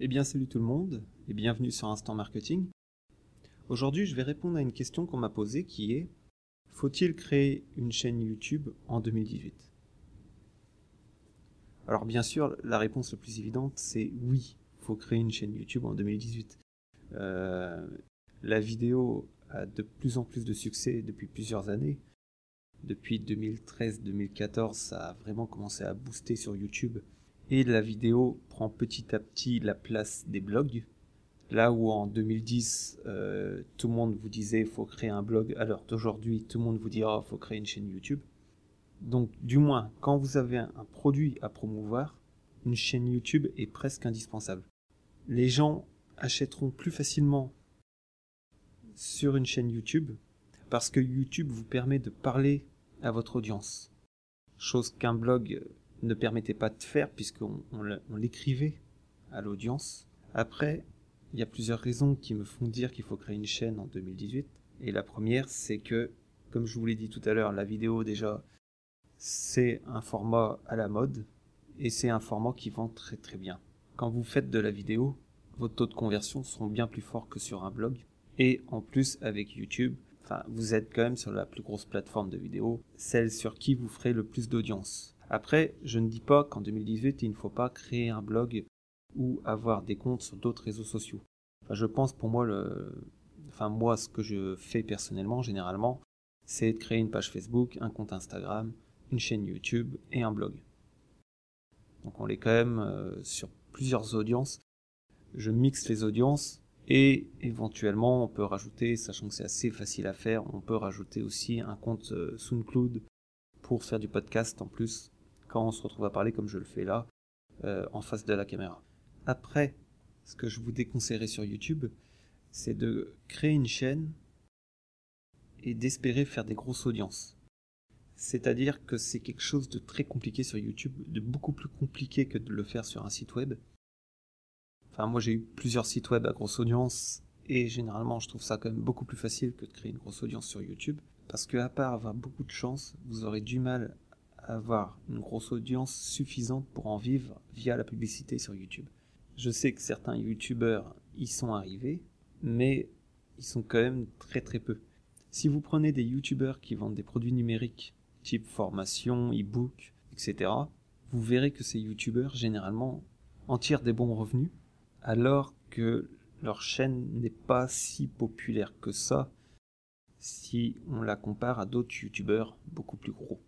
Eh bien salut tout le monde et bienvenue sur Instant Marketing. Aujourd'hui je vais répondre à une question qu'on m'a posée qui est Faut-il créer une chaîne YouTube en 2018 Alors bien sûr la réponse la plus évidente c'est oui, faut créer une chaîne YouTube en 2018. Euh, la vidéo a de plus en plus de succès depuis plusieurs années. Depuis 2013-2014 ça a vraiment commencé à booster sur YouTube et la vidéo prend petit à petit la place des blogs. Là où en 2010, euh, tout le monde vous disait faut créer un blog, alors d'aujourd'hui, tout le monde vous dira faut créer une chaîne YouTube. Donc, du moins, quand vous avez un produit à promouvoir, une chaîne YouTube est presque indispensable. Les gens achèteront plus facilement sur une chaîne YouTube parce que YouTube vous permet de parler à votre audience. Chose qu'un blog ne permettait pas de faire puisqu'on on, l'écrivait à l'audience. Après, il y a plusieurs raisons qui me font dire qu'il faut créer une chaîne en 2018. Et la première, c'est que, comme je vous l'ai dit tout à l'heure, la vidéo déjà, c'est un format à la mode et c'est un format qui vend très très bien. Quand vous faites de la vidéo, vos taux de conversion seront bien plus forts que sur un blog. Et en plus, avec YouTube, enfin, vous êtes quand même sur la plus grosse plateforme de vidéo, celle sur qui vous ferez le plus d'audience. Après, je ne dis pas qu'en 2018, il ne faut pas créer un blog ou avoir des comptes sur d'autres réseaux sociaux. je pense pour moi, le... enfin moi, ce que je fais personnellement, généralement, c'est de créer une page Facebook, un compte Instagram, une chaîne YouTube et un blog. Donc on est quand même euh, sur plusieurs audiences. Je mixe les audiences et éventuellement on peut rajouter, sachant que c'est assez facile à faire, on peut rajouter aussi un compte euh, SoundCloud pour faire du podcast en plus quand on se retrouve à parler comme je le fais là, euh, en face de la caméra. Après, ce que je vous déconseillerais sur YouTube, c'est de créer une chaîne et d'espérer faire des grosses audiences. C'est-à-dire que c'est quelque chose de très compliqué sur YouTube, de beaucoup plus compliqué que de le faire sur un site web. Enfin, moi j'ai eu plusieurs sites web à grosse audience et généralement je trouve ça quand même beaucoup plus facile que de créer une grosse audience sur YouTube. Parce que à part avoir beaucoup de chance, vous aurez du mal avoir une grosse audience suffisante pour en vivre via la publicité sur YouTube. Je sais que certains YouTubeurs y sont arrivés, mais ils sont quand même très très peu. Si vous prenez des YouTubeurs qui vendent des produits numériques, type formation, e-book, etc., vous verrez que ces YouTubeurs généralement en tirent des bons revenus, alors que leur chaîne n'est pas si populaire que ça si on la compare à d'autres YouTubeurs beaucoup plus gros.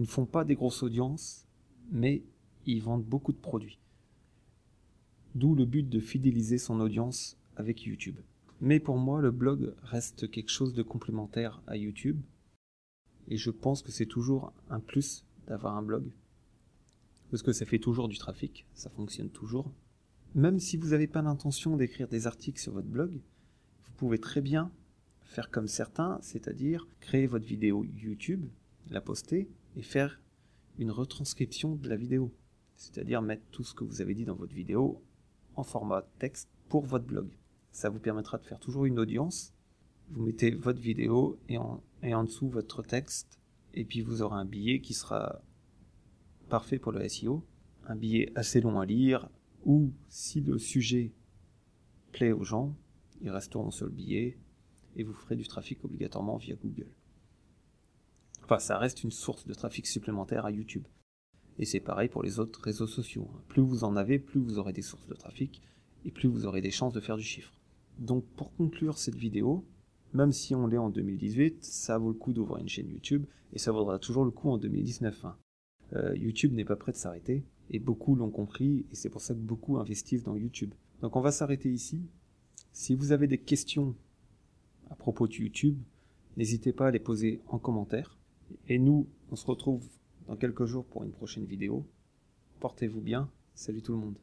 Ils ne font pas des grosses audiences, mais ils vendent beaucoup de produits. D'où le but de fidéliser son audience avec YouTube. Mais pour moi, le blog reste quelque chose de complémentaire à YouTube. Et je pense que c'est toujours un plus d'avoir un blog. Parce que ça fait toujours du trafic, ça fonctionne toujours. Même si vous n'avez pas l'intention d'écrire des articles sur votre blog, vous pouvez très bien faire comme certains, c'est-à-dire créer votre vidéo YouTube, la poster, et faire une retranscription de la vidéo. C'est-à-dire mettre tout ce que vous avez dit dans votre vidéo en format texte pour votre blog. Ça vous permettra de faire toujours une audience. Vous mettez votre vidéo et en, dessous votre texte. Et puis vous aurez un billet qui sera parfait pour le SEO. Un billet assez long à lire. Ou si le sujet plaît aux gens, ils resteront sur le billet et vous ferez du trafic obligatoirement via Google ça reste une source de trafic supplémentaire à YouTube. Et c'est pareil pour les autres réseaux sociaux. Plus vous en avez, plus vous aurez des sources de trafic, et plus vous aurez des chances de faire du chiffre. Donc pour conclure cette vidéo, même si on l'est en 2018, ça vaut le coup d'ouvrir une chaîne YouTube, et ça vaudra toujours le coup en 2019. Hein. Euh, YouTube n'est pas prêt de s'arrêter, et beaucoup l'ont compris, et c'est pour ça que beaucoup investissent dans YouTube. Donc on va s'arrêter ici. Si vous avez des questions à propos de YouTube, n'hésitez pas à les poser en commentaire. Et nous, on se retrouve dans quelques jours pour une prochaine vidéo. Portez-vous bien. Salut tout le monde.